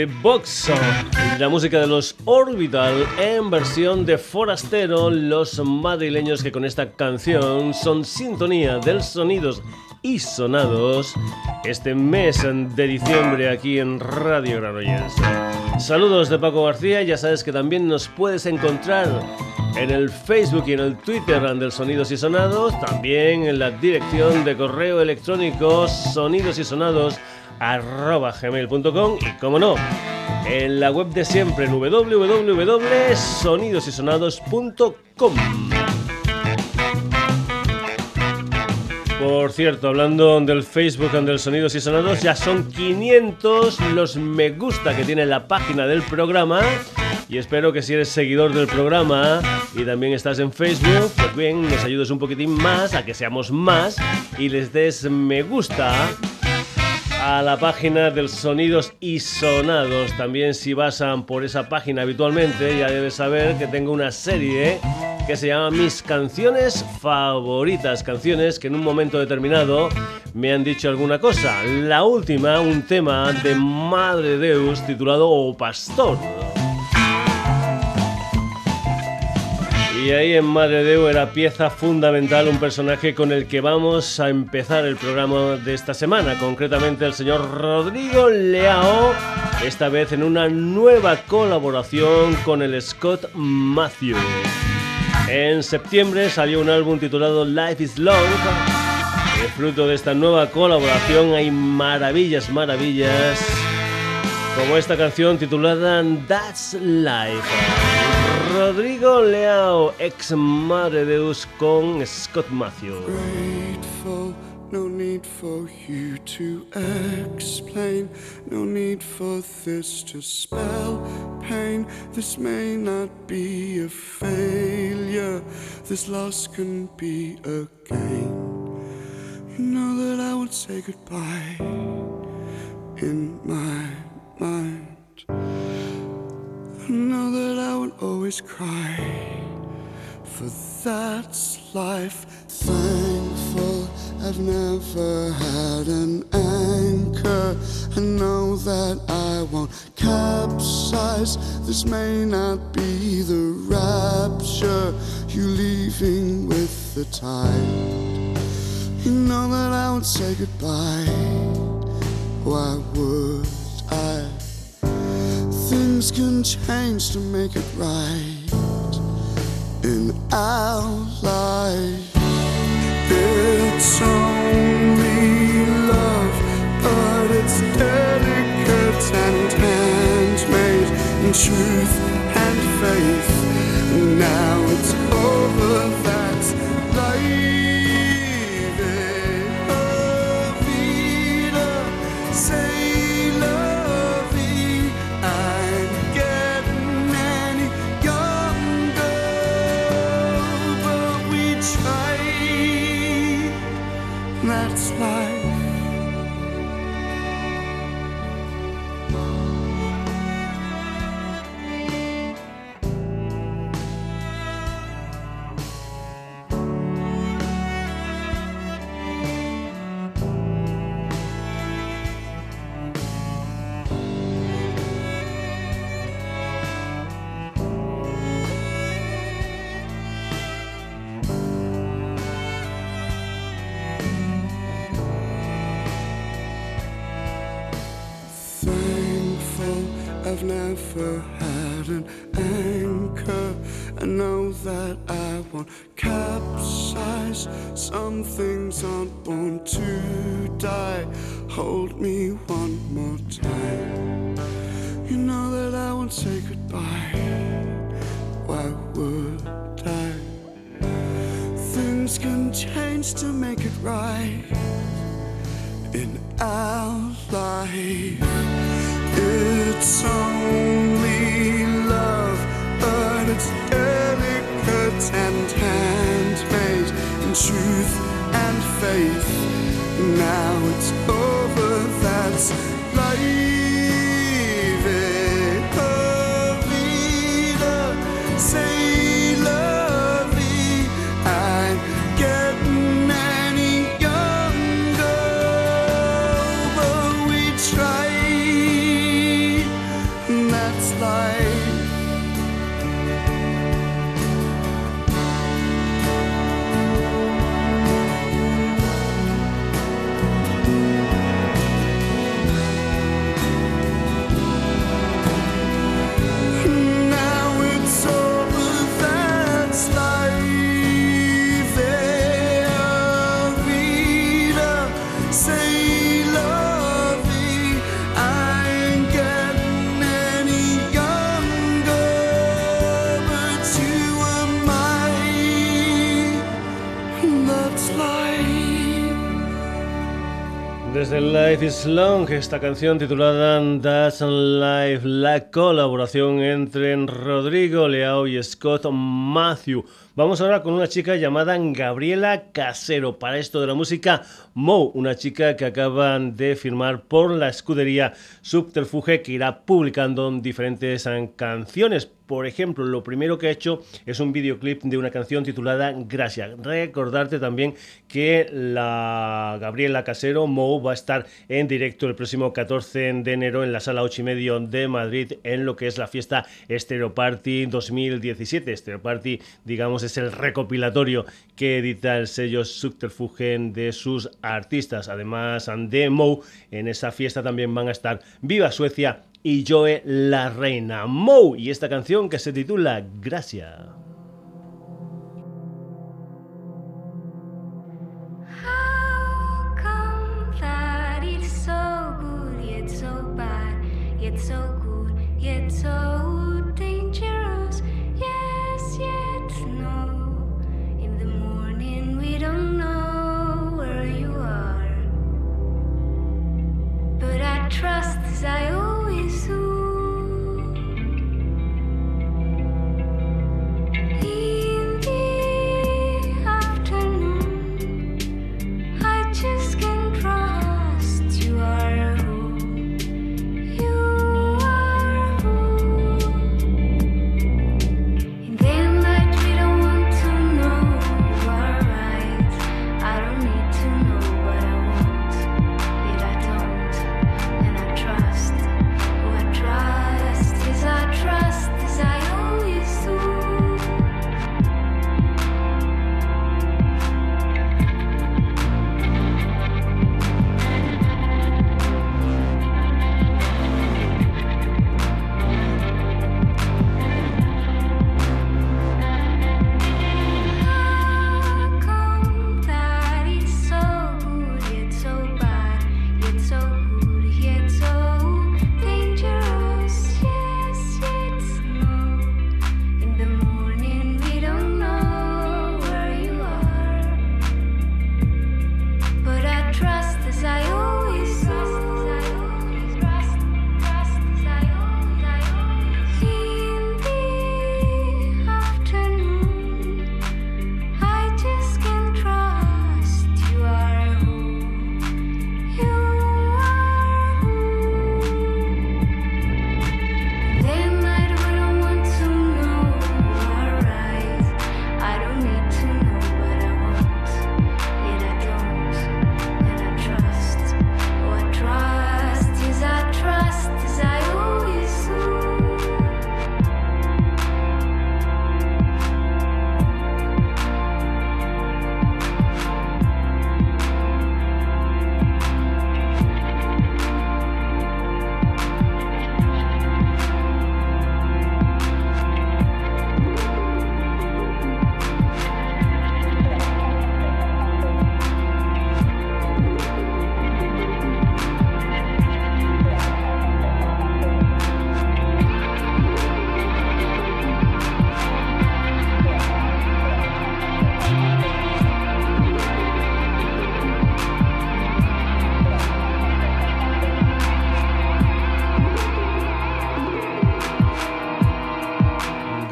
The Box, la música de los Orbital en versión de Forastero, los madrileños que con esta canción son sintonía del sonidos y sonados este mes de diciembre aquí en Radio Granollers. Saludos de Paco García, ya sabes que también nos puedes encontrar en el Facebook y en el Twitter del Sonidos y Sonados, también en la dirección de correo electrónico sonidos y sonados gmail.com y como no, en la web de siempre en www.sonidosysonados.com. Por cierto, hablando del Facebook del Sonidos y Sonados, ya son 500 los me gusta que tiene la página del programa. Y espero que si eres seguidor del programa y también estás en Facebook, pues bien, nos ayudes un poquitín más a que seamos más y les des me gusta a la página del Sonidos y Sonados. También si vas por esa página habitualmente ya debes saber que tengo una serie que se llama Mis canciones favoritas, canciones que en un momento determinado me han dicho alguna cosa. La última, un tema de Madre Deus titulado O Pastor. Y ahí en Madre Deu era pieza fundamental, un personaje con el que vamos a empezar el programa de esta semana, concretamente el señor Rodrigo Leao, esta vez en una nueva colaboración con el Scott Matthew. En septiembre salió un álbum titulado Life is Long. El fruto de esta nueva colaboración hay maravillas, maravillas, como esta canción titulada That's Life. Rodrigo Leao, ex Madre Deus con Scott Matthew. Grateful, no need for you to explain, no need for this to spell pain. This may not be a failure, this loss can be a gain. You know that I would say goodbye in my mind know that Always cry, for that's life. Thankful I've never had an anchor. I know that I won't capsize. This may not be the rapture, you leaving with the tide. You know that I would say goodbye. Why would? Things can change to make it right in our life. It's only love, but it's delicate and handmade in truth and faith. Uh. And handmade in truth and faith. Now it's over, that's life. Long, esta canción titulada That's Life, la colaboración entre Rodrigo Leao y Scott Matthew. Vamos ahora con una chica llamada Gabriela Casero. Para esto de la música, Mo, una chica que acaban de firmar por la escudería Subterfuge que irá publicando diferentes canciones por ejemplo, lo primero que ha hecho es un videoclip de una canción titulada Gracias. Recordarte también que la Gabriela Casero, Mo, va a estar en directo el próximo 14 de enero en la sala 8 y medio de Madrid en lo que es la fiesta Stereo Party 2017. Stereo Party, digamos, el recopilatorio que edita el sello Subterfuge de sus artistas. Además de Mo, en esa fiesta también van a estar Viva Suecia y Joe la Reina. Mo y esta canción que se titula trusts I owe.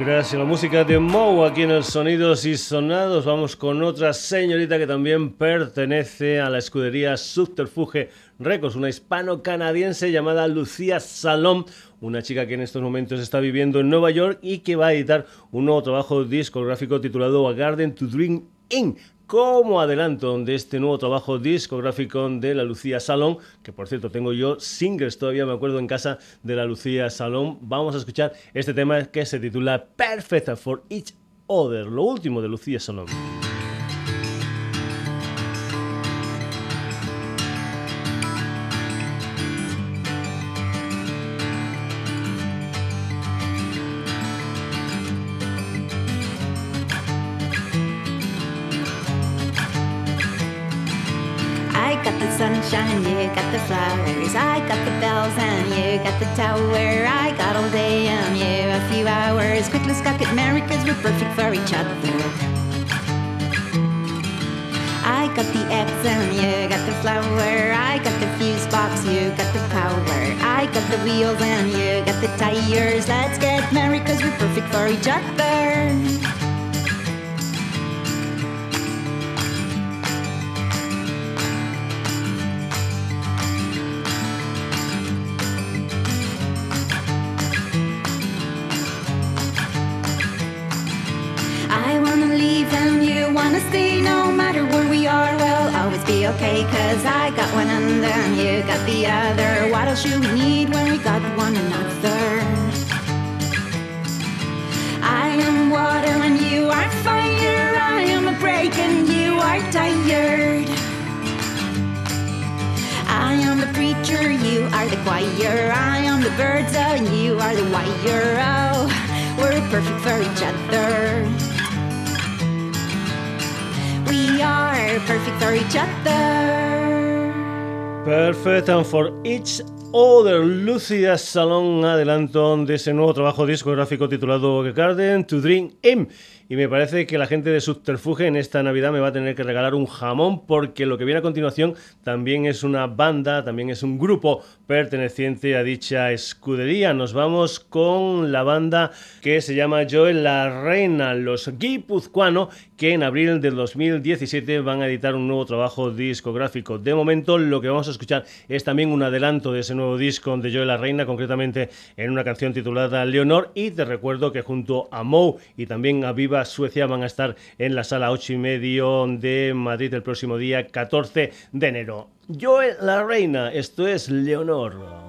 Gracia. la música de Moe aquí en el Sonidos y Sonados. Vamos con otra señorita que también pertenece a la escudería Subterfuge Records, una hispano-canadiense llamada Lucía Salom, una chica que en estos momentos está viviendo en Nueva York y que va a editar un nuevo trabajo discográfico titulado A Garden to Dream In como adelanto de este nuevo trabajo discográfico de la Lucía Salón, que por cierto tengo yo singles todavía, me acuerdo en casa de la Lucía Salón. Vamos a escuchar este tema que se titula Perfect for Each Other, lo último de Lucía Salón. We need when we got one another? I am water and you are fire. I am a break and you are tired. I am the preacher, you are the choir. I am the birds and you are the wire. Oh, we're perfect for each other. We are perfect for each other. Perfect and for each other. Lucia Salón, adelanto de ese nuevo trabajo discográfico titulado Garden to Dream In y me parece que la gente de Subterfuge en esta Navidad me va a tener que regalar un jamón porque lo que viene a continuación también es una banda, también es un grupo perteneciente a dicha escudería. Nos vamos con la banda que se llama Joel La Reina, los guipuzcoanos, que en abril del 2017 van a editar un nuevo trabajo discográfico. De momento lo que vamos a escuchar es también un adelanto de ese nuevo disco de Joel La Reina, concretamente en una canción titulada Leonor y te recuerdo que junto a Mou y también a Viva Suecia van a estar en la sala 8 y medio de Madrid el próximo día 14 de enero. Yo la reina, esto es Leonor.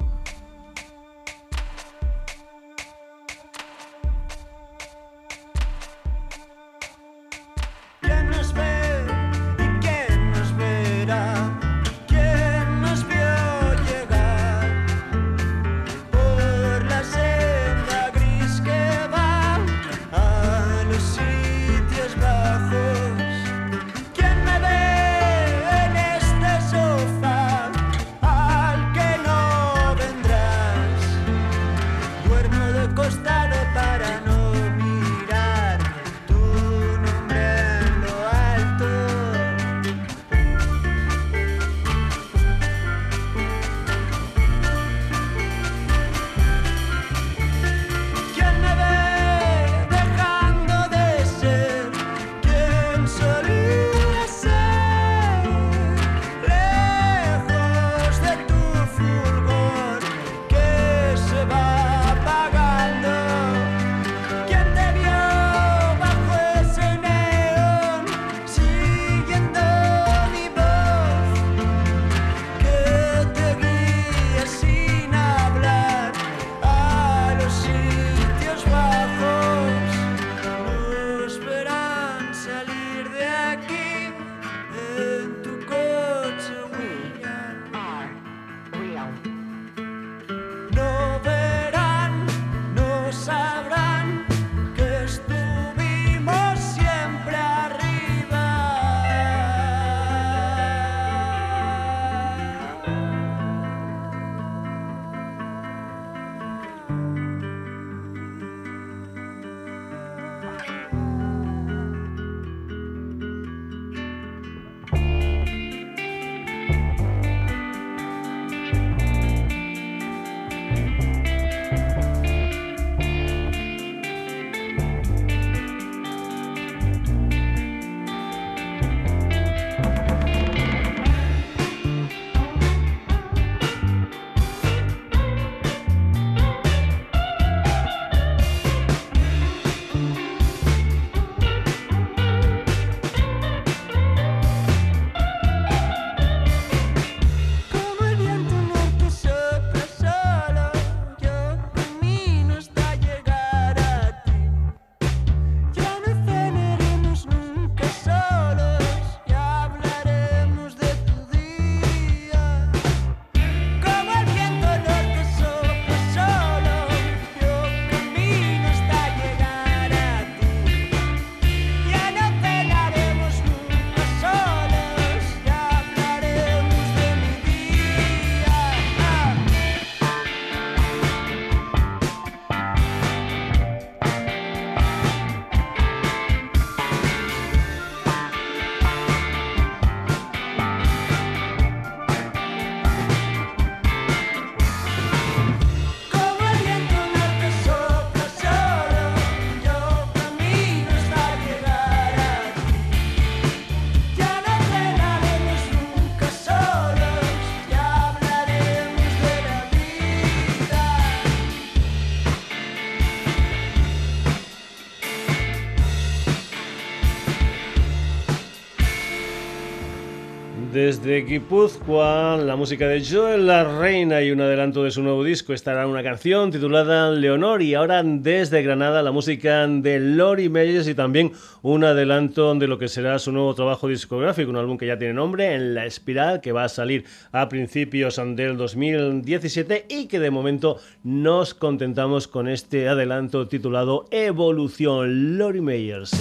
Desde Guipúzcoa, la música de Joel La Reina y un adelanto de su nuevo disco estará una canción titulada Leonor y ahora desde Granada la música de Lori Meyers y también un adelanto de lo que será su nuevo trabajo discográfico, un álbum que ya tiene nombre, En la Espiral, que va a salir a principios del 2017 y que de momento nos contentamos con este adelanto titulado Evolución Lori Meyers.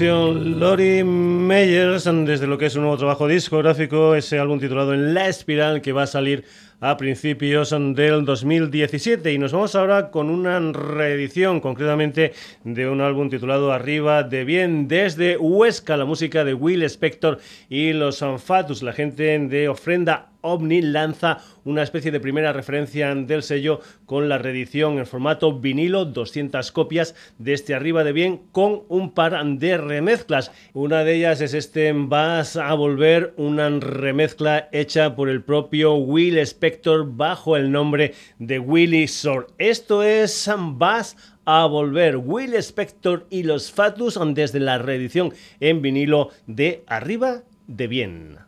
Lori Meyers desde lo que es un nuevo trabajo discográfico, ese álbum titulado En la Espiral que va a salir a principios del 2017 y nos vamos ahora con una reedición concretamente de un álbum titulado Arriba de Bien desde Huesca, la música de Will Spector y los Anfatus, la gente de Ofrenda OVNI lanza una especie de primera referencia del sello con la reedición en formato vinilo, 200 copias de este Arriba de Bien con un par de remezclas. Una de ellas es este Vas a volver, una remezcla hecha por el propio Will Spector bajo el nombre de Willy Sor. Esto es Vas a volver Will Spector y los Fatus desde la reedición en vinilo de Arriba de Bien.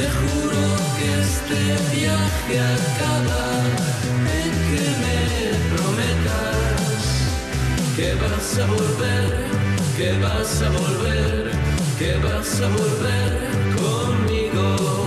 Te juro que este viaje acaba en que me prometas que vas a volver, que vas a volver, que vas a volver conmigo.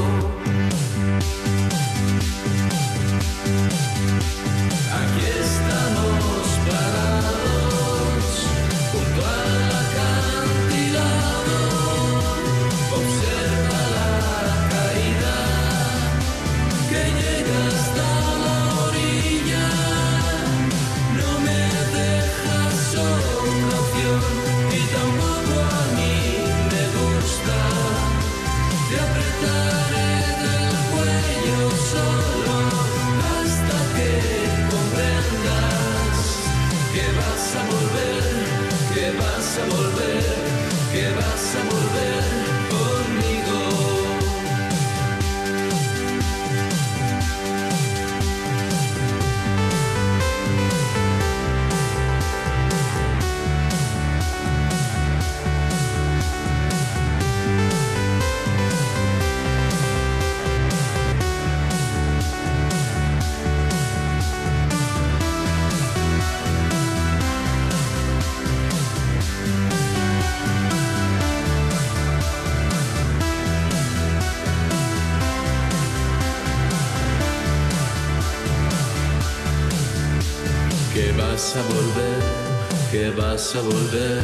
Que vas a volver,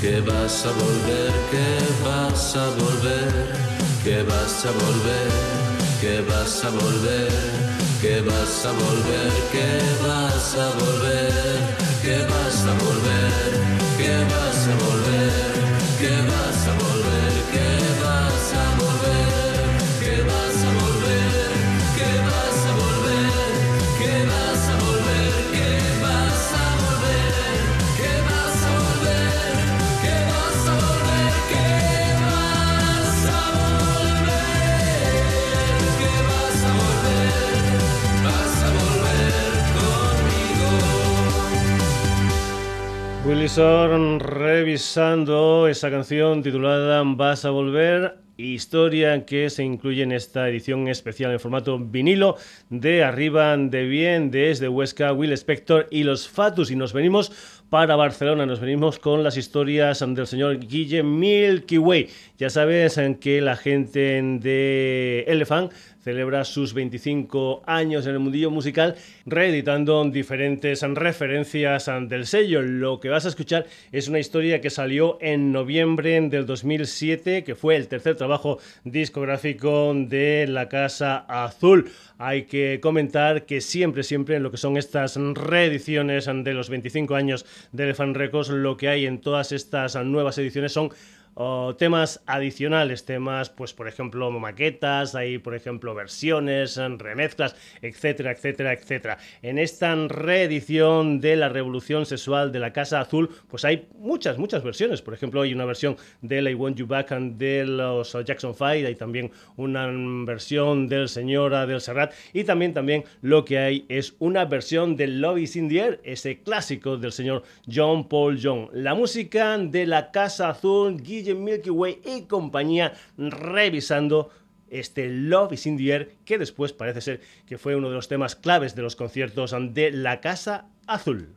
que vas a volver, que vas a volver, que vas a volver, que vas a volver, que vas a volver, que vas a volver, que vas Willy revisando esa canción titulada Vas a volver historia que se incluye en esta edición especial en formato vinilo de Arriba de Bien desde Huesca, Will Spector y los Fatus. Y nos venimos para Barcelona, nos venimos con las historias del señor Guille Milky Way. Ya sabes que la gente de Elephant celebra sus 25 años en el mundillo musical, reeditando diferentes referencias del sello. Lo que vas a escuchar es una historia que salió en noviembre del 2007, que fue el tercer trabajo discográfico de la Casa Azul. Hay que comentar que siempre, siempre en lo que son estas reediciones de los 25 años de Elephant Records, lo que hay en todas estas nuevas ediciones son o temas adicionales, temas, pues por ejemplo, maquetas, hay por ejemplo versiones, remezclas, etcétera, etcétera, etcétera. En esta reedición de la Revolución Sexual de la Casa Azul, pues hay muchas, muchas versiones. Por ejemplo, hay una versión de I Want You Back de los Jackson Five, hay también una versión del señor del Serrat y también, también lo que hay es una versión de Love is in the ese clásico del señor John Paul Young. La música de la Casa Azul, Milky Way y compañía revisando este Love is in the Air, que después parece ser que fue uno de los temas claves de los conciertos de La Casa Azul.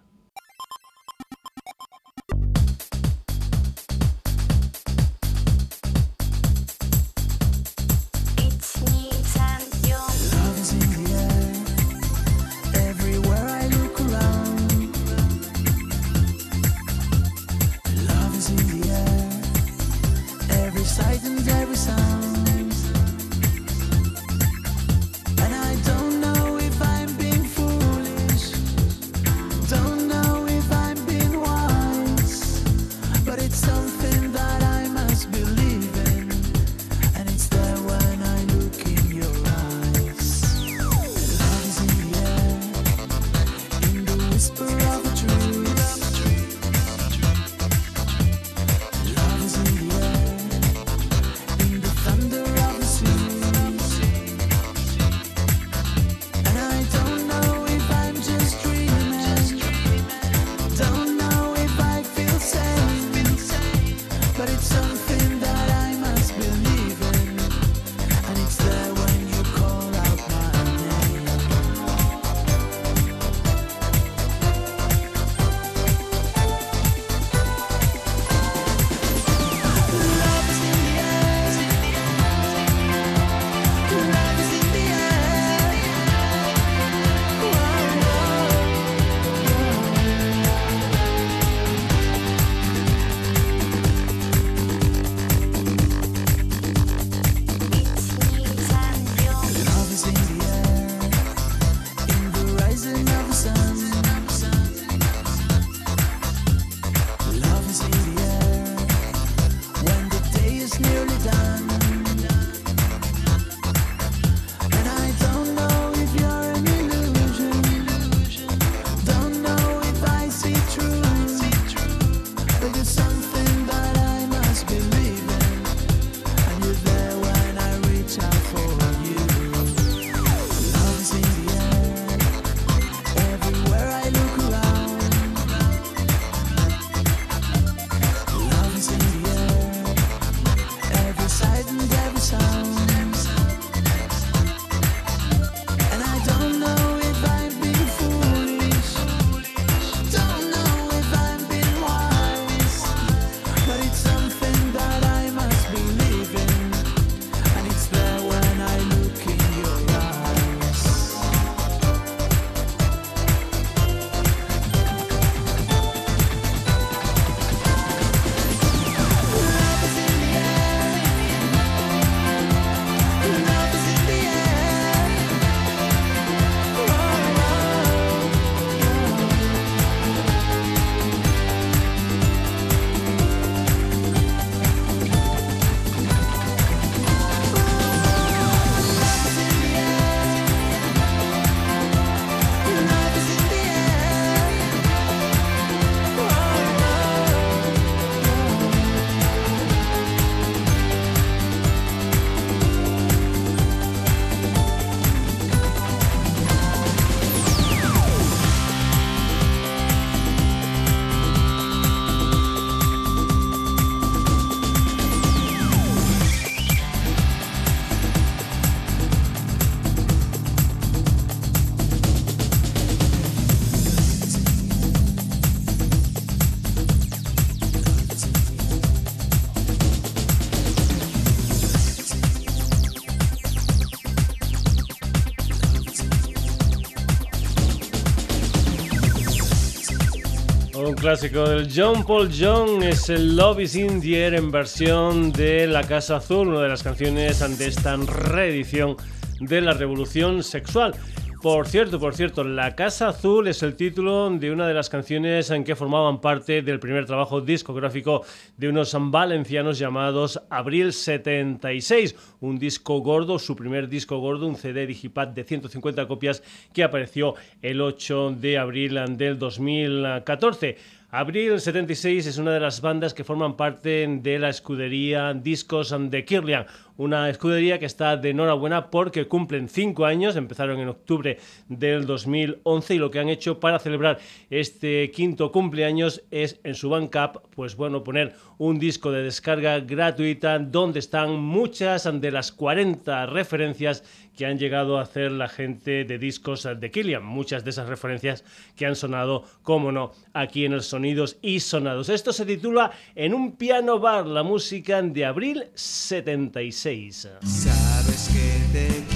Clásico del John Paul John es el Love is in the Air en versión de La Casa Azul, una de las canciones de esta reedición de la Revolución Sexual. Por cierto, por cierto, La Casa Azul es el título de una de las canciones en que formaban parte del primer trabajo discográfico de unos valencianos llamados Abril 76, un disco gordo, su primer disco gordo, un CD Digipack de 150 copias que apareció el 8 de abril del 2014. Abril 76 es una de las bandas que forman parte de la escudería Discos de Kirlian, una escudería que está de enhorabuena porque cumplen cinco años, empezaron en octubre del 2011 y lo que han hecho para celebrar este quinto cumpleaños es en su Bandcamp, pues bueno, poner un disco de descarga gratuita donde están muchas de las 40 referencias que han llegado a hacer la gente de discos de Killian. Muchas de esas referencias que han sonado, como no, aquí en el Sonidos y Sonados. Esto se titula En un piano bar, la música de abril 76. Sabes que te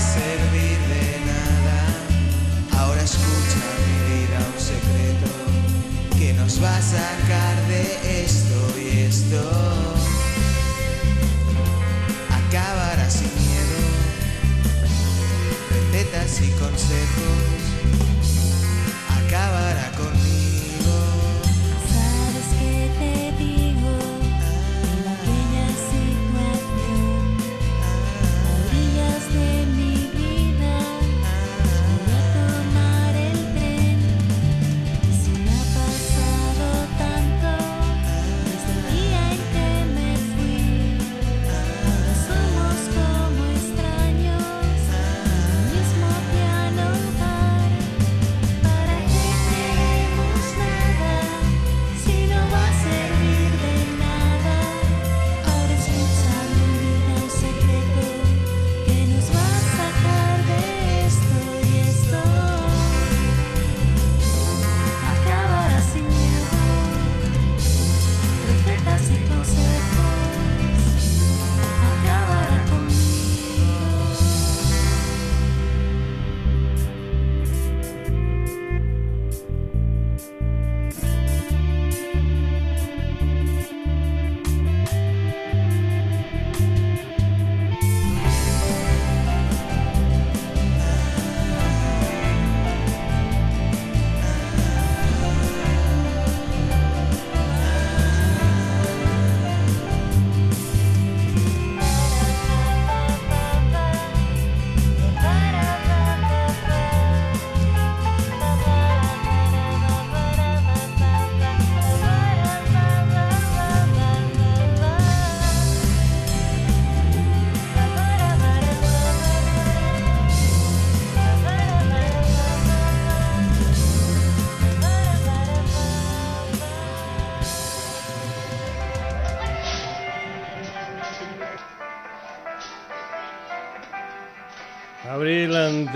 servir de nada? Ahora escucha mi vida un secreto que nos va a sacar de esto y esto acabará sin miedo. Recetas y consejos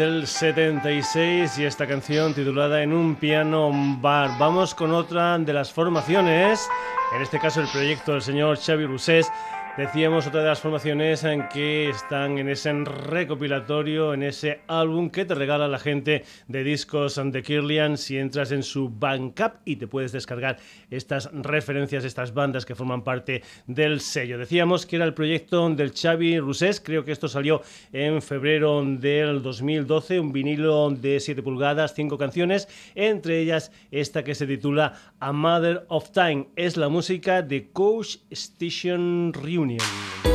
del 76 y esta canción titulada En un piano bar. Vamos con otra de las formaciones, en este caso el proyecto del señor Xavi Rusés. Decíamos otra de las formaciones en que están en ese recopilatorio, en ese álbum que te regala la gente de discos de Kirlian si entras en su Bandcamp y te puedes descargar estas referencias, estas bandas que forman parte del sello. Decíamos que era el proyecto del Xavi Rusés, creo que esto salió en febrero del 2012, un vinilo de 7 pulgadas, 5 canciones, entre ellas esta que se titula A Mother of Time. Es la música de Coach Station Reunion. So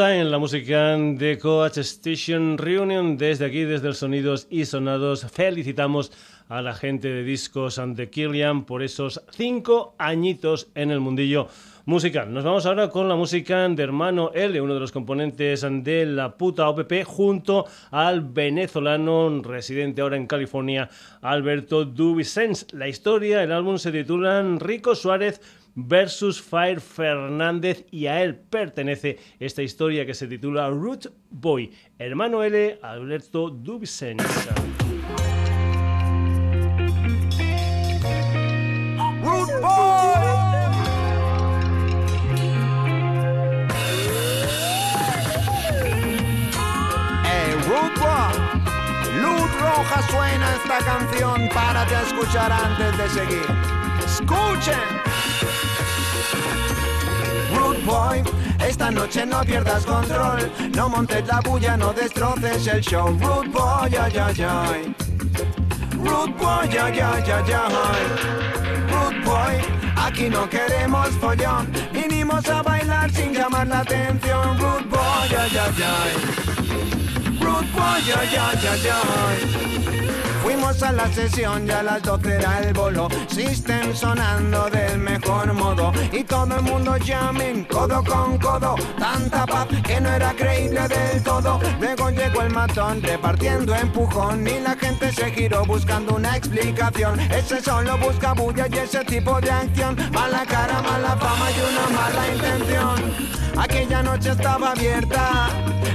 Time, la música de Coach Station Reunion. Desde aquí, desde el Sonidos y Sonados, felicitamos a la gente de Discos and the Killian por esos cinco añitos en el mundillo musical. Nos vamos ahora con la música de Hermano L, uno de los componentes de la puta OPP, junto al venezolano residente ahora en California, Alberto Dubicens. La historia, el álbum se titula Rico Suárez versus Fire Fernández y a él pertenece esta historia que se titula Root Boy. Hermano L, Alberto Dubicens. Root Boy. Hey, Root Boy. Luz roja suena esta canción. Párate a escuchar antes de seguir. Escuchen. Root Boy, esta noche no pierdas control. No montes la bulla, no destroces el show. Root Boy, ay, ay, ay. Root Boy, ay, ay, ay, ay. Root Boy, aquí no queremos follón. Vinimos a bailar sin llamar la atención. Root Boy, ay, ay, ay. Root Boy, ay, ay, ay, ay. Fuimos a la sesión y a las 12 era el bolo. System sonando del mejor modo. Y todo el mundo llamen codo con codo. Tanta paz que no era creíble del todo. Luego llegó el matón repartiendo empujón. Y la gente se giró buscando una explicación. Ese solo busca bulla y ese tipo de acción. Mala cara, mala fama y una mala intención. Aquella noche estaba abierta,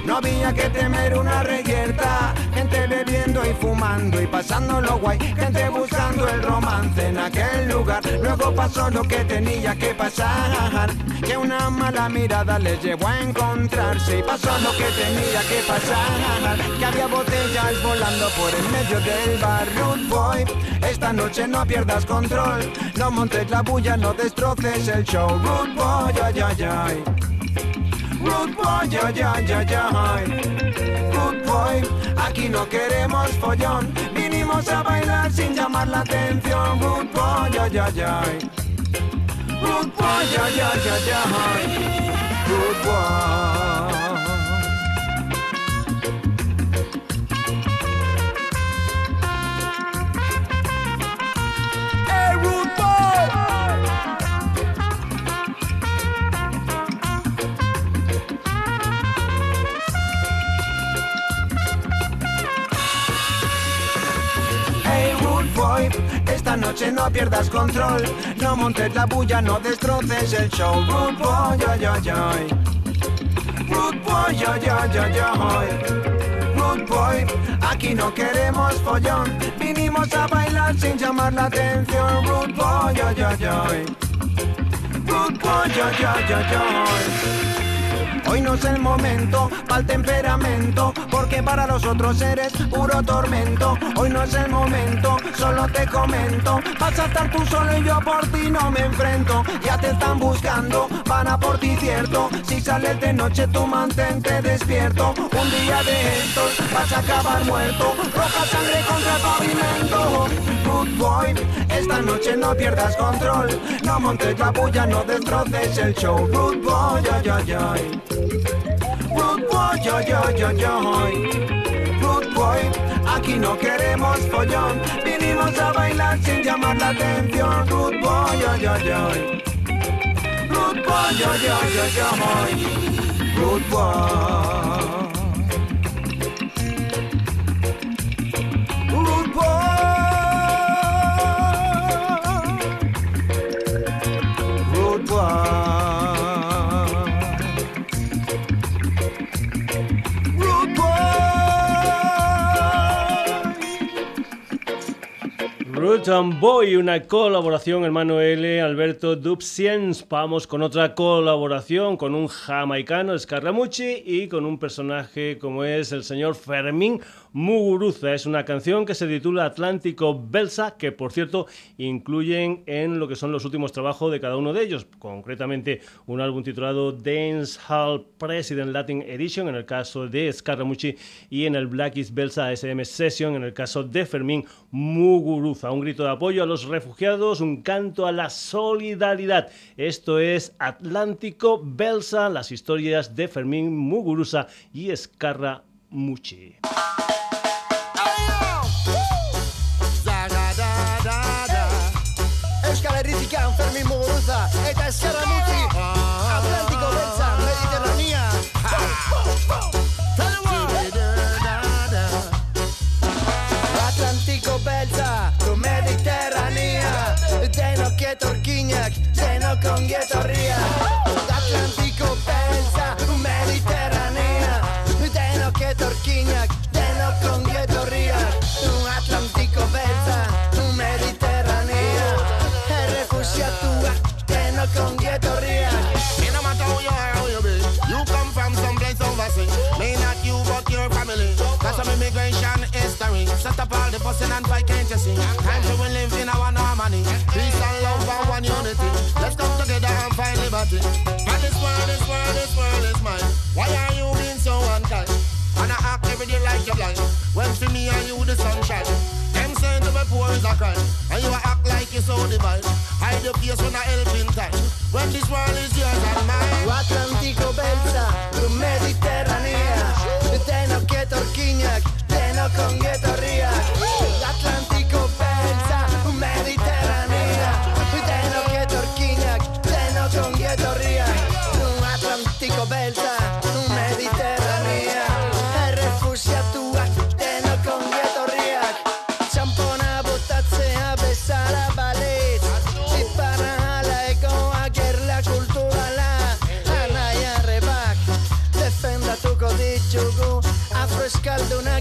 no había que temer una reyerta. Gente bebiendo y fumando y pasándolo guay. Gente buscando el romance en aquel lugar. Luego pasó lo que tenía que pasar. Que una mala mirada les llevó a encontrarse. Y pasó lo que tenía que pasar. Que había botellas volando por el medio del bar. Boy, esta noche no pierdas control. No montes la bulla, no destroces el show. Root Boy, ay, ay, ay. Root Boy, ay, ay, ay, ay. Root Boy, aquí no queremos follón. Vinimos a bailar sin llamar la atención. Root Boy, ay, ay, ay. Root Boy, ay, ay, ay, ay. Root Boy. Esta noche no pierdas control. No montes la bulla, no destroces el show. Root Boy, ay, ay, ay. Root Boy, ay, ay, ay, ay. Root Boy, aquí no queremos follón. Vinimos a bailar sin llamar la atención. Root Boy, ay, ay, ay. Root Boy, ay, ay, ay, ay. Hoy no es el momento para el temperamento, porque para los otros eres puro tormento. Hoy no es el momento, solo te comento. Vas a estar tú solo y yo por ti no me enfrento. Ya te están buscando, van a por ti cierto. Si sales de noche tú mantente despierto. Un día de estos vas a acabar muerto. Roja sangre contra el pavimento. Good boy, esta noche no pierdas control. No montes la bulla, no destroces el show. Good boy, ay, ay, ay. Rude boy, yo, yo, yo, yo. Rude boy, aquí no queremos follón. Vinimos a bailar sin llamar la atención. Rude boy, yo, yo, yo. Rude boy, yo, yo, yo, yo. Rude boy. Rude boy. Root and Boy, una colaboración, hermano L, Alberto Dubsiens. Vamos con otra colaboración con un jamaicano, Scaramucci, y con un personaje como es el señor Fermín Muguruza. Es una canción que se titula Atlántico Belsa, que por cierto incluyen en lo que son los últimos trabajos de cada uno de ellos, concretamente un álbum titulado Dance Hall President Latin Edition en el caso de Scaramucci y en el Black is Belsa SM Session en el caso de Fermín Muguruza. Un grito de apoyo a los refugiados, un canto a la solidaridad. Esto es Atlántico Belsa, las historias de Fermín Muguruza y Escarra Muchi. History. Set all the fussing and fight, can't you see? Time to we live in our harmony. Peace and love and one unity. Let's come together and find liberty. And this world, this world, this world is mine. Why are you being so unkind? And I act every day like you're blind. When for me and you the sunshine. Them saying to me poor is a crime. And you act like you're so divine. Hide your face when I help in time. When this world is yours and mine. Atlantiko beltza, tu Mediterranea congetorria Atlantico belza un Mediterranea. Ripeto che torchina teno congetorria un Atlantico Mediterranea. Che refusia tua te lo congetorria shampoo na botazze a bella baletta si parla e con a guerra la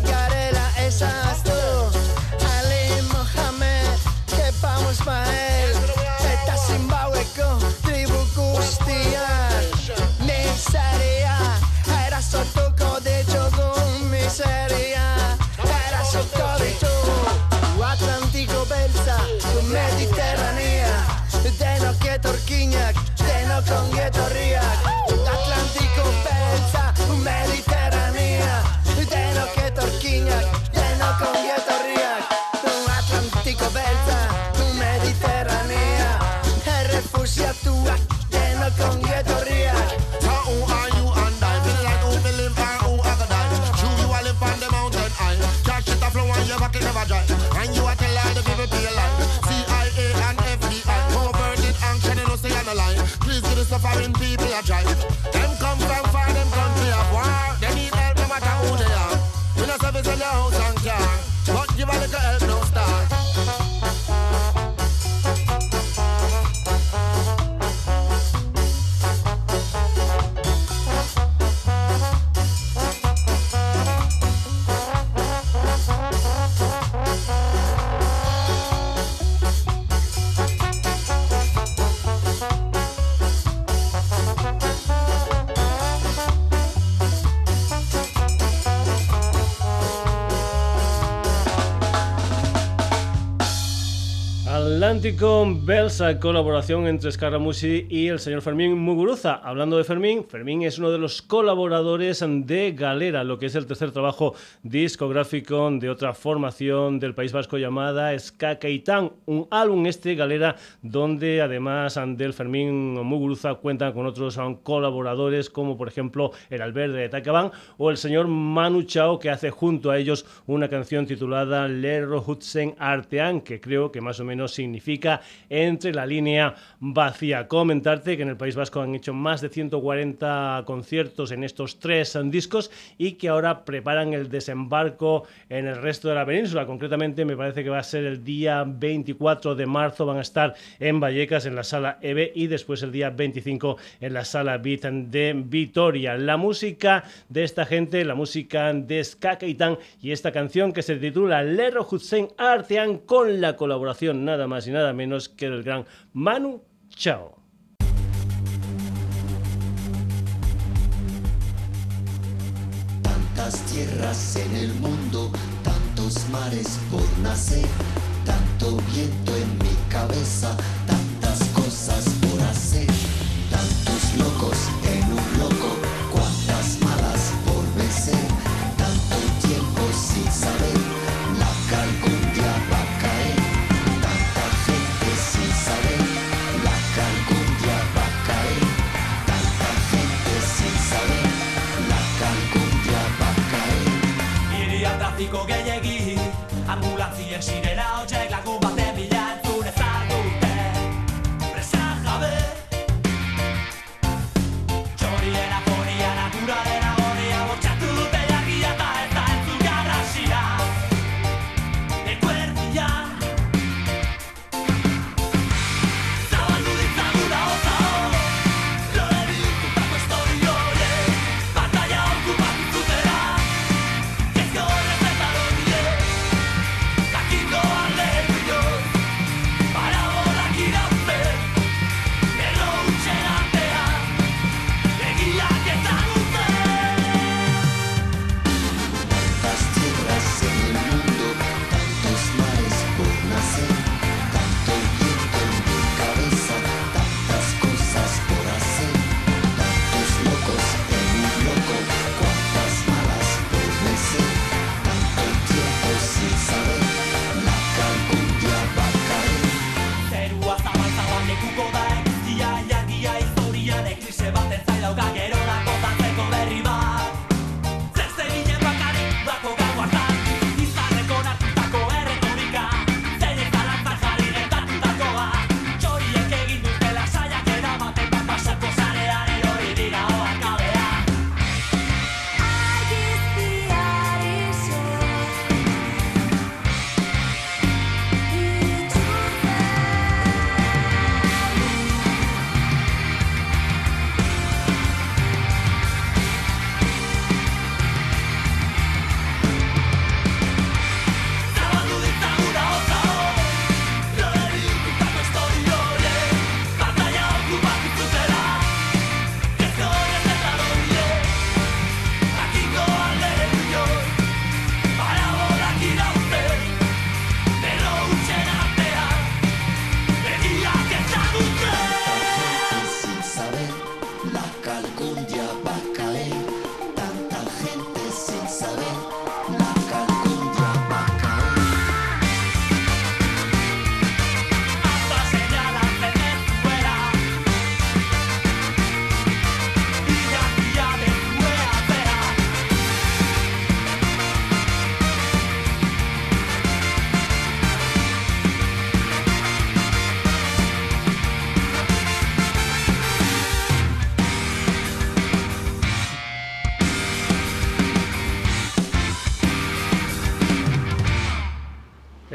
Atlántico Belsa, colaboración entre Scaramucci y el señor Fermín Muguruza. Hablando de Fermín, Fermín es uno de los colaboradores de Galera, lo que es el tercer trabajo discográfico de otra formación del País Vasco llamada Ska Keitán, un álbum este Galera donde además del Fermín Muguruza cuentan con otros colaboradores como por ejemplo el Alberde de Tacabán o el señor Manu Chao que hace junto a ellos una canción titulada Lerro Hutsen Artean que creo que más o menos significa entre la línea vacía. Comentarte que en el País Vasco han hecho más de 140 conciertos en estos tres discos y que ahora preparan el desembarco en el resto de la península. Concretamente me parece que va a ser el día 24 de marzo, van a estar en Vallecas en la sala EVE y después el día 25 en la sala Beat de Vitoria. La música de esta gente, la música de Ska Keitán y esta canción que se titula Lerro Hussein Artean con la colaboración nada más y nada menos que del gran Manu Chao. Tantas tierras en el mundo, tantos mares por nacer, tanto viento en mi cabeza,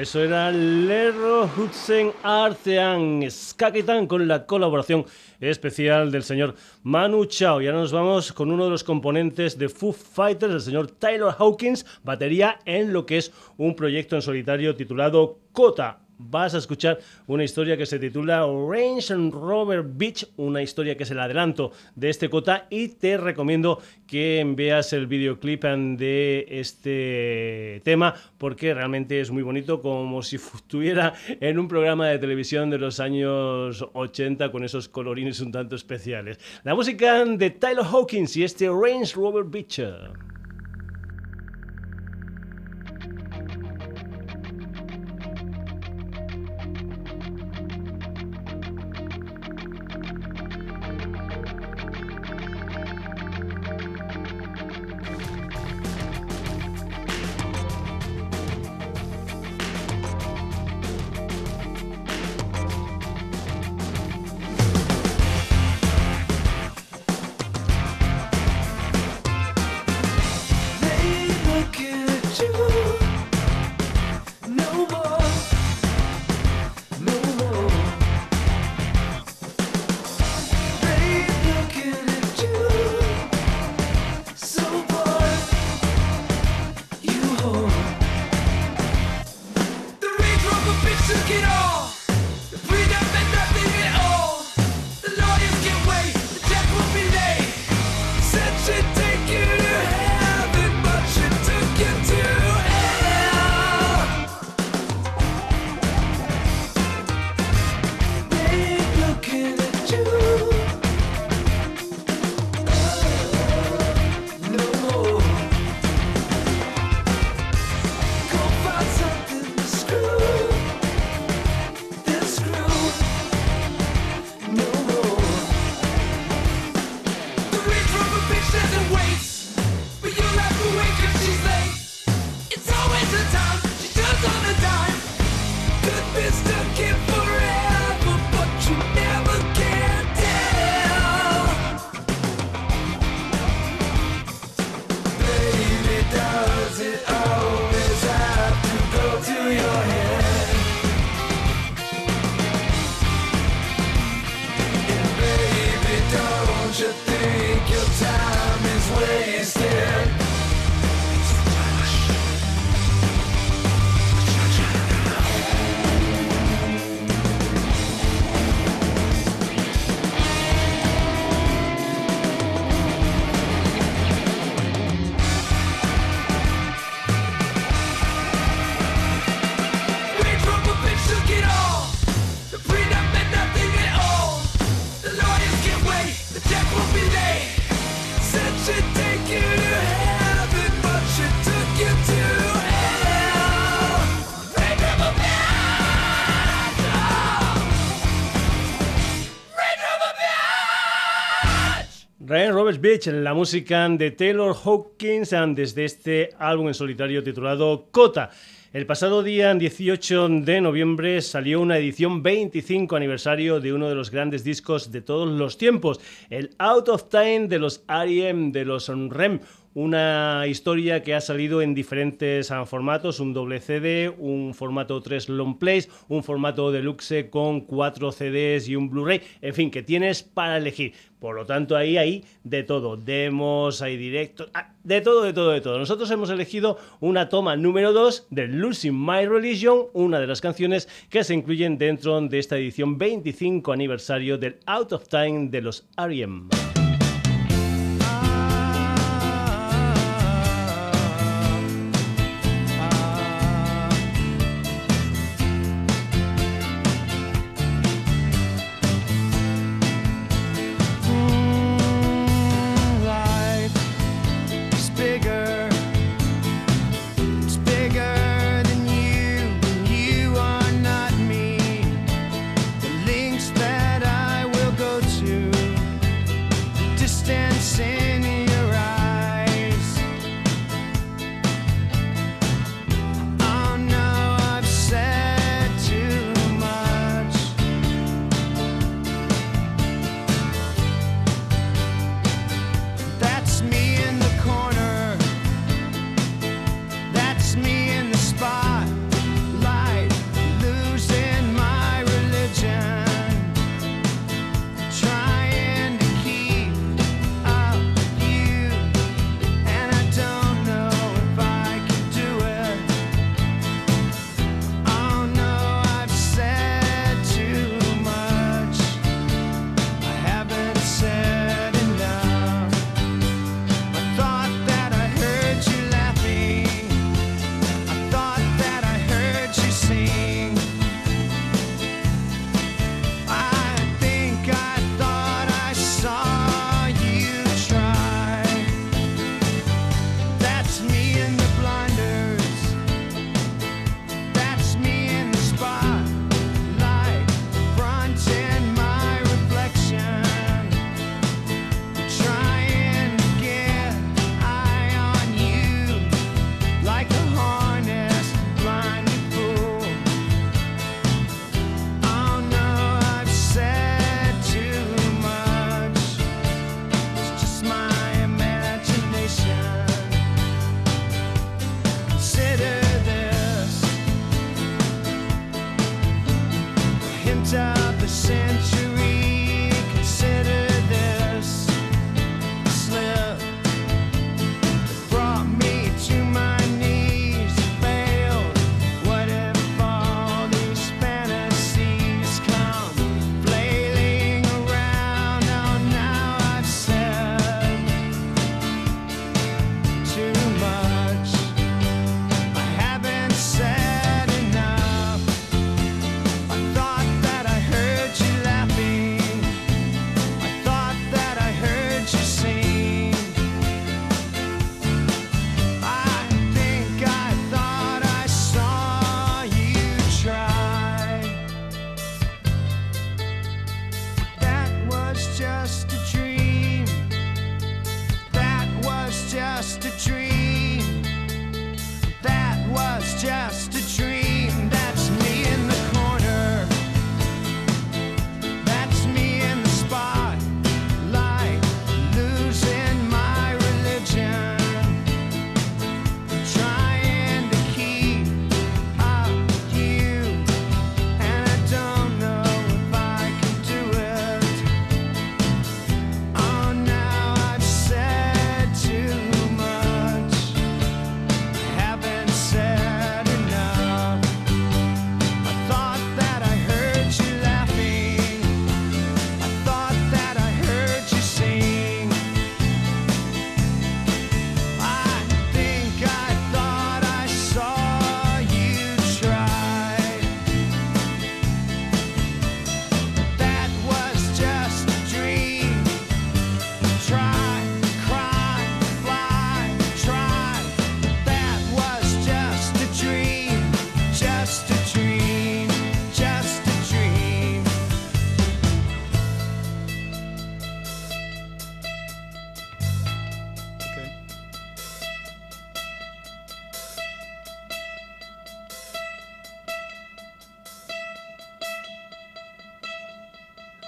Eso era Lerro Hudson Artean Skaketan con la colaboración especial del señor Manu Chao. Y ahora nos vamos con uno de los componentes de Foo Fighters, el señor Taylor Hawkins, batería en lo que es un proyecto en solitario titulado Kota vas a escuchar una historia que se titula Range and Rover Beach, una historia que es el adelanto de este cota y te recomiendo que veas el videoclip de este tema porque realmente es muy bonito como si estuviera en un programa de televisión de los años 80 con esos colorines un tanto especiales. La música de Tyler Hawkins y este Range Rover Beach. Chegou. La música de Taylor Hawkins desde este álbum en solitario titulado Cota. El pasado día 18 de noviembre salió una edición 25 aniversario de uno de los grandes discos de todos los tiempos, el Out of Time de los R.E.M., de los REM, una historia que ha salido en diferentes formatos, un doble CD, un formato 3 long plays, un formato deluxe con 4 CDs y un Blu-ray, en fin, que tienes para elegir. Por lo tanto, ahí hay de todo, demos, hay directos, ah, de todo, de todo, de todo. Nosotros hemos elegido una toma número 2 de Losing My Religion, una de las canciones que se incluyen dentro de esta edición 25 aniversario del Out of Time de los R.E.M.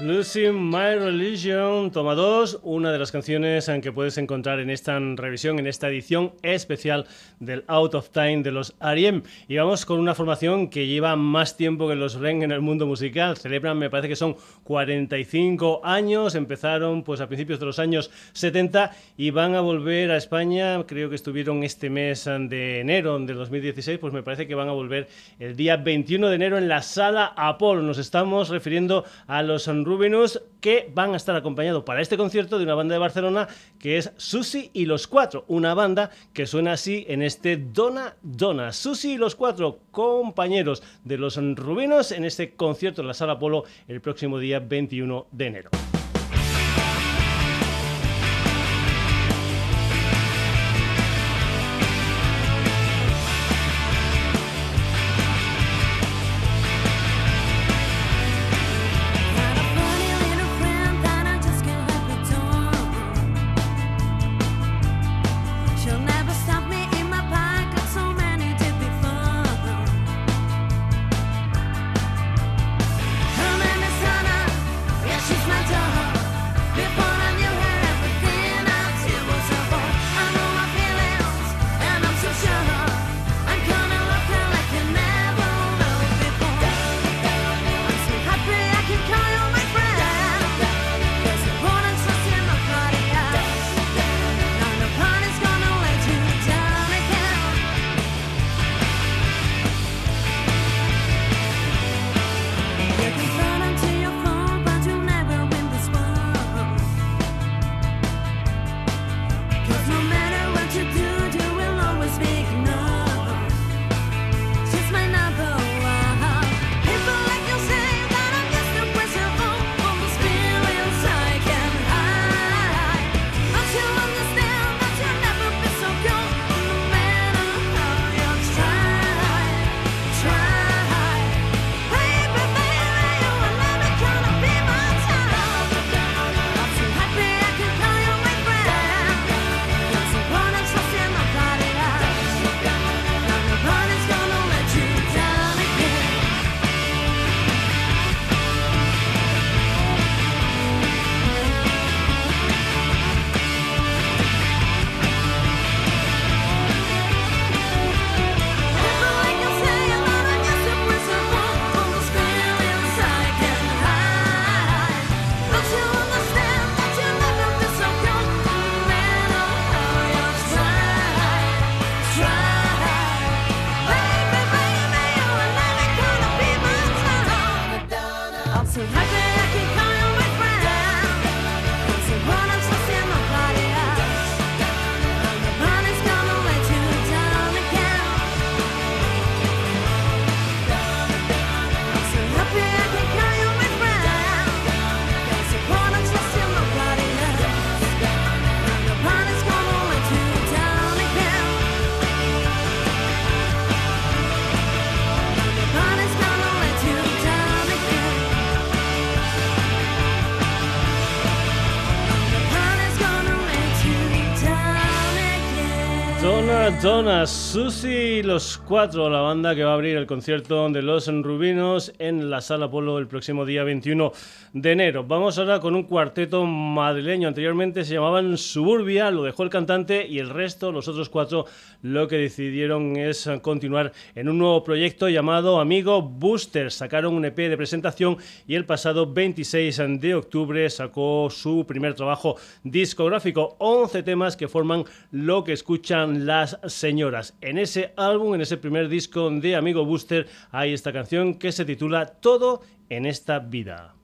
Losing My Religion, toma 2, una de las canciones en que puedes encontrar en esta revisión, en esta edición especial del Out of Time de los R.E.M. Y vamos con una formación que lleva más tiempo que los Ren en el mundo musical. Celebran, me parece que son 45 años, empezaron pues a principios de los años 70 y van a volver a España, creo que estuvieron este mes de enero del 2016, pues me parece que van a volver el día 21 de enero en la sala Apolo. Nos estamos refiriendo a los Rubinus, que van a estar acompañados para este concierto de una banda de Barcelona que es Susi y los Cuatro, una banda que suena así en este Dona Dona. Susi y los Cuatro, compañeros de los Rubinos en este concierto en la Sala Polo el próximo día 21 de enero. Susi los cuatro, la banda que va a abrir el concierto de Los Rubinos en la Sala Polo el próximo día 21 de enero. Vamos ahora con un cuarteto madrileño. Anteriormente se llamaban Suburbia, lo dejó el cantante y el resto, los otros cuatro, lo que decidieron es continuar en un nuevo proyecto llamado Amigo Booster. Sacaron un EP de presentación y el pasado 26 de octubre sacó su primer trabajo discográfico. 11 temas que forman lo que escuchan las señoras. En ese álbum, en ese primer disco de Amigo Booster, hay esta canción que se titula Todo en esta vida.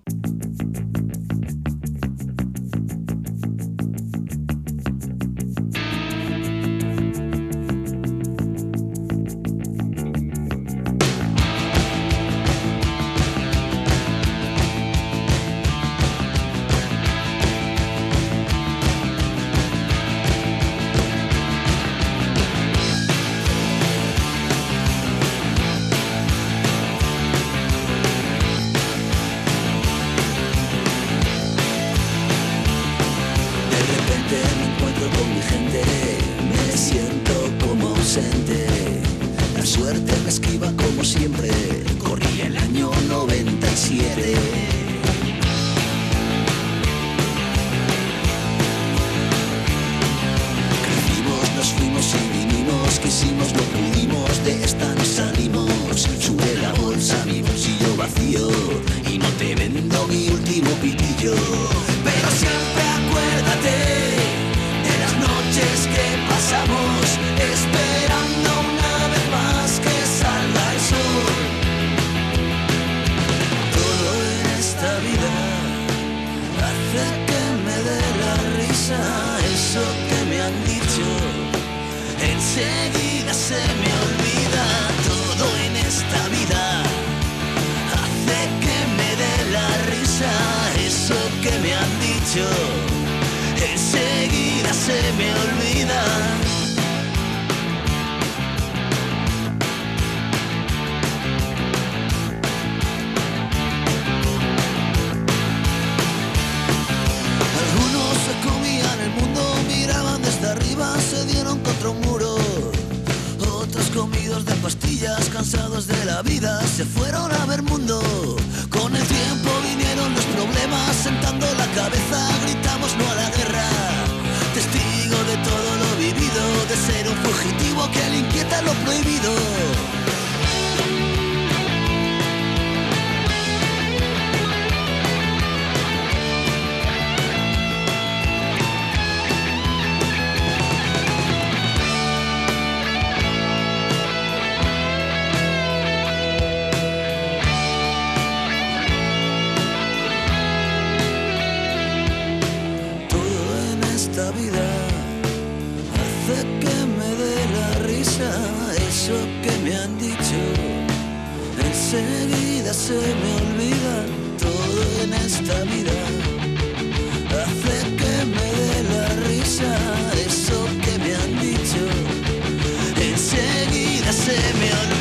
se me olvida.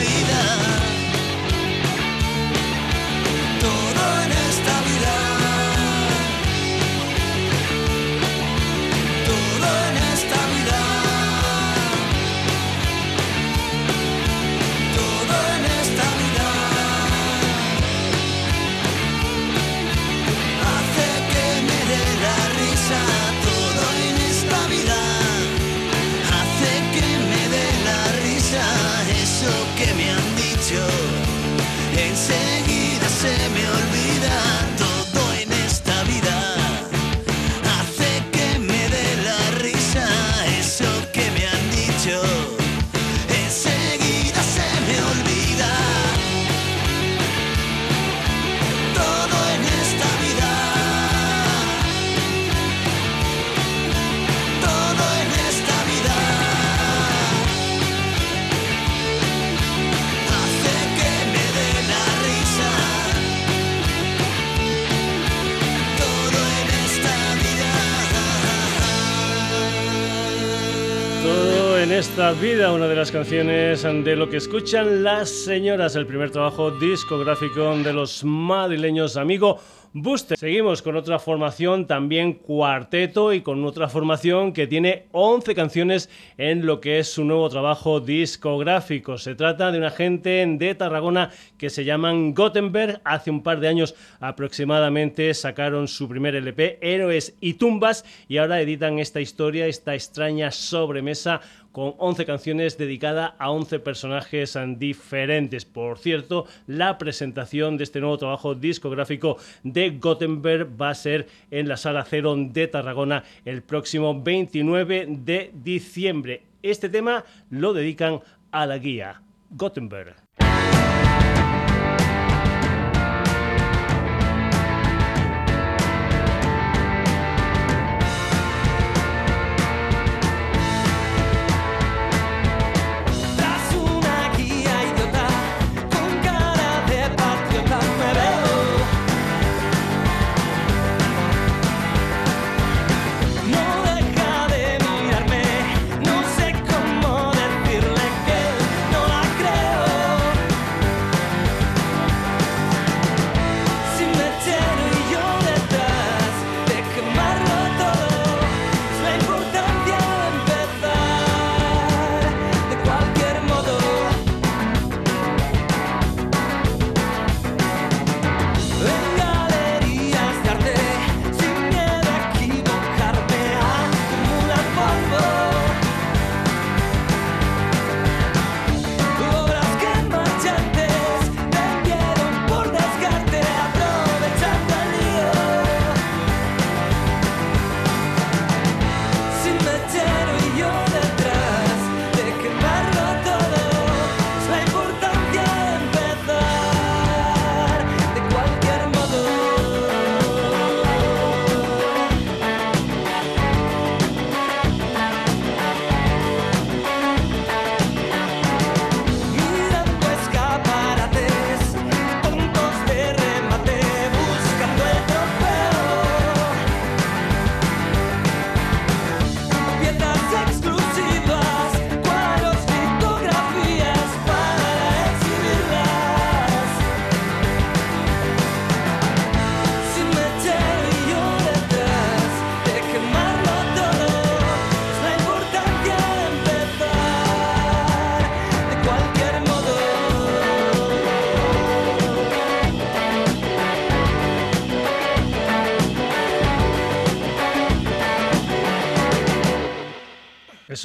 vida, una de las canciones de lo que escuchan las señoras, el primer trabajo discográfico de los madrileños, amigo Buster. Seguimos con otra formación, también cuarteto, y con otra formación que tiene 11 canciones en lo que es su nuevo trabajo discográfico. Se trata de una gente de Tarragona que se llaman Gothenburg. Hace un par de años aproximadamente sacaron su primer LP, Héroes y Tumbas, y ahora editan esta historia, esta extraña sobremesa con 11 canciones dedicada a 11 personajes diferentes. Por cierto, la presentación de este nuevo trabajo discográfico de Gothenburg va a ser en la Sala Cero de Tarragona el próximo 29 de diciembre. Este tema lo dedican a la guía Gothenburg.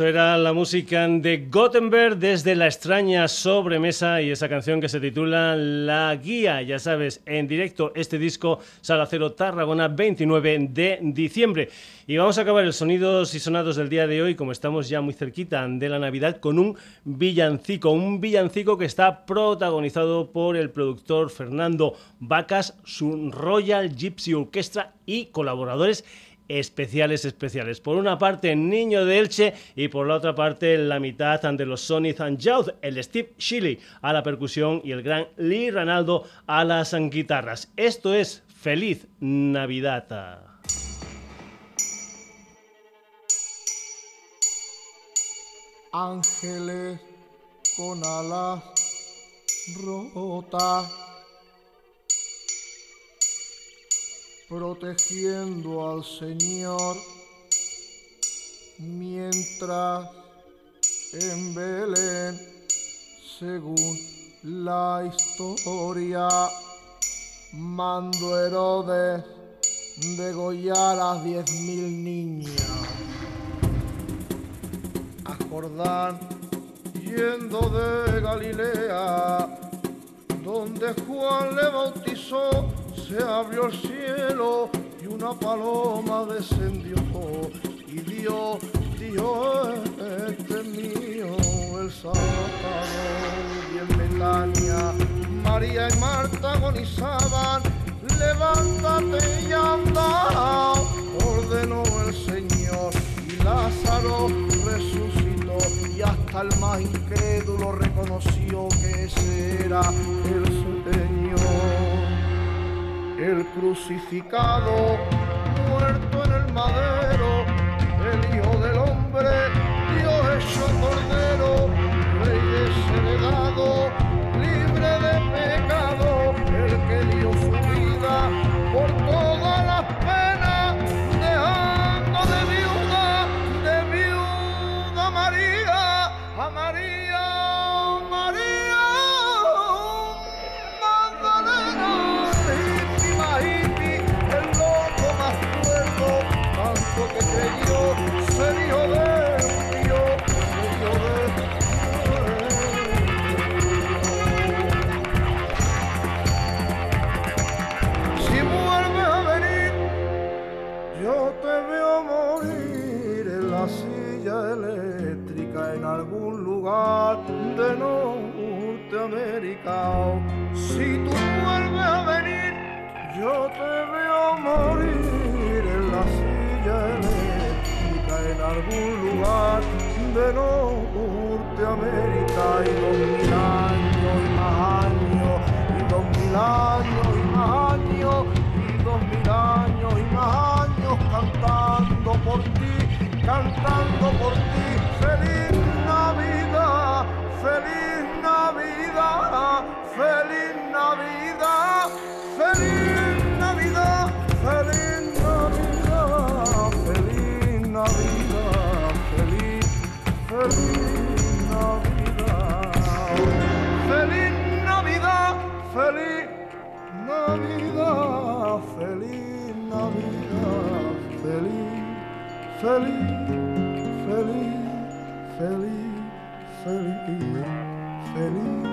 Eso era la música de Gothenburg desde la extraña sobremesa y esa canción que se titula La Guía. Ya sabes, en directo este disco Sala Cero Tarragona 29 de diciembre. Y vamos a acabar el sonidos y sonados del día de hoy, como estamos ya muy cerquita de la Navidad, con un villancico. Un villancico que está protagonizado por el productor Fernando Vacas, su Royal Gypsy Orchestra y colaboradores especiales especiales. Por una parte, Niño de Elche y por la otra parte, la mitad de los Sonic and Youth, el Steve Shiley a la percusión y el gran Lee Ranaldo a las guitarras. Esto es Feliz Navidad. ángeles con alas rotas, protegiendo al Señor, mientras en Belén, según la historia, mandó Herodes degollar a diez mil niñas. A Jordán, yendo de Galilea, donde Juan le bautizó, se abrió el cielo y una paloma descendió y Dios dijo, este es mío, el Salvador. Y en Betania, María y Marta agonizaban, levántate y anda, ordenó el Señor y Lázaro resucitó y hasta el más incrédulo reconoció que ese era el Señor. El crucificado, muerto en el madero, el Hijo del Hombre, Dios hecho cordero, Rey desheredado, libre de pecado, Si tú vuelves a venir, yo te veo morir en la silla eléctrica en algún lugar de Norteamérica y dos feliz, feliz, feliz, feliz, feliz.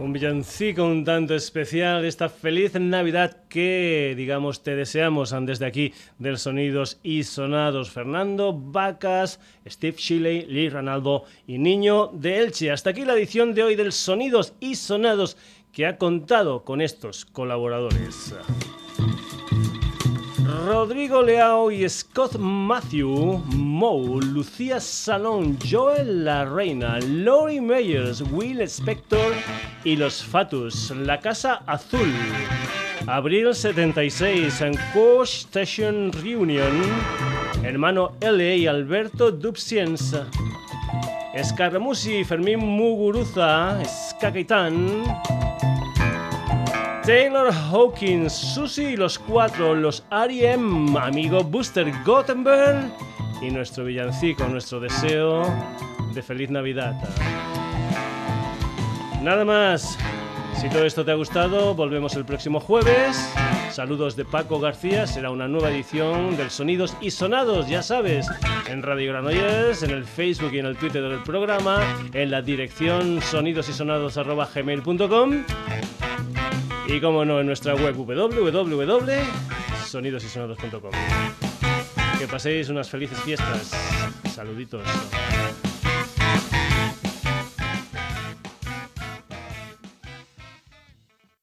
Un villancico un tanto especial, esta feliz Navidad que, digamos, te deseamos desde aquí del Sonidos y Sonados. Fernando Vacas, Steve Shiley, Lee Ranaldo y Niño de Elche. Hasta aquí la edición de hoy del Sonidos y Sonados que ha contado con estos colaboradores. Rodrigo Leao y Scott Matthew, Moe, Lucía Salón, Joel La Reina, Lori Meyers, Will Spector y los Fatus, La Casa Azul. Abril 76, en Coach Station Reunion, hermano L y Alberto Dubsiens. Escaramusi, Fermín Muguruza, Skakaitan. Taylor Hawkins, Susie y los cuatro, los R.E.M., amigo Buster Gothenburg y nuestro villancico, nuestro deseo de feliz Navidad. Nada más, Si todo esto te ha gustado, volvemos el próximo jueves. Saludos de Paco García, será una nueva edición del Sonidos y Sonados, ya sabes, en Radio Granollers, en el Facebook y en el Twitter del programa, en la dirección sonidosysonados.gmail.com y como no, en nuestra web www.sonidosysonados.com. Que paséis unas felices fiestas. Saluditos.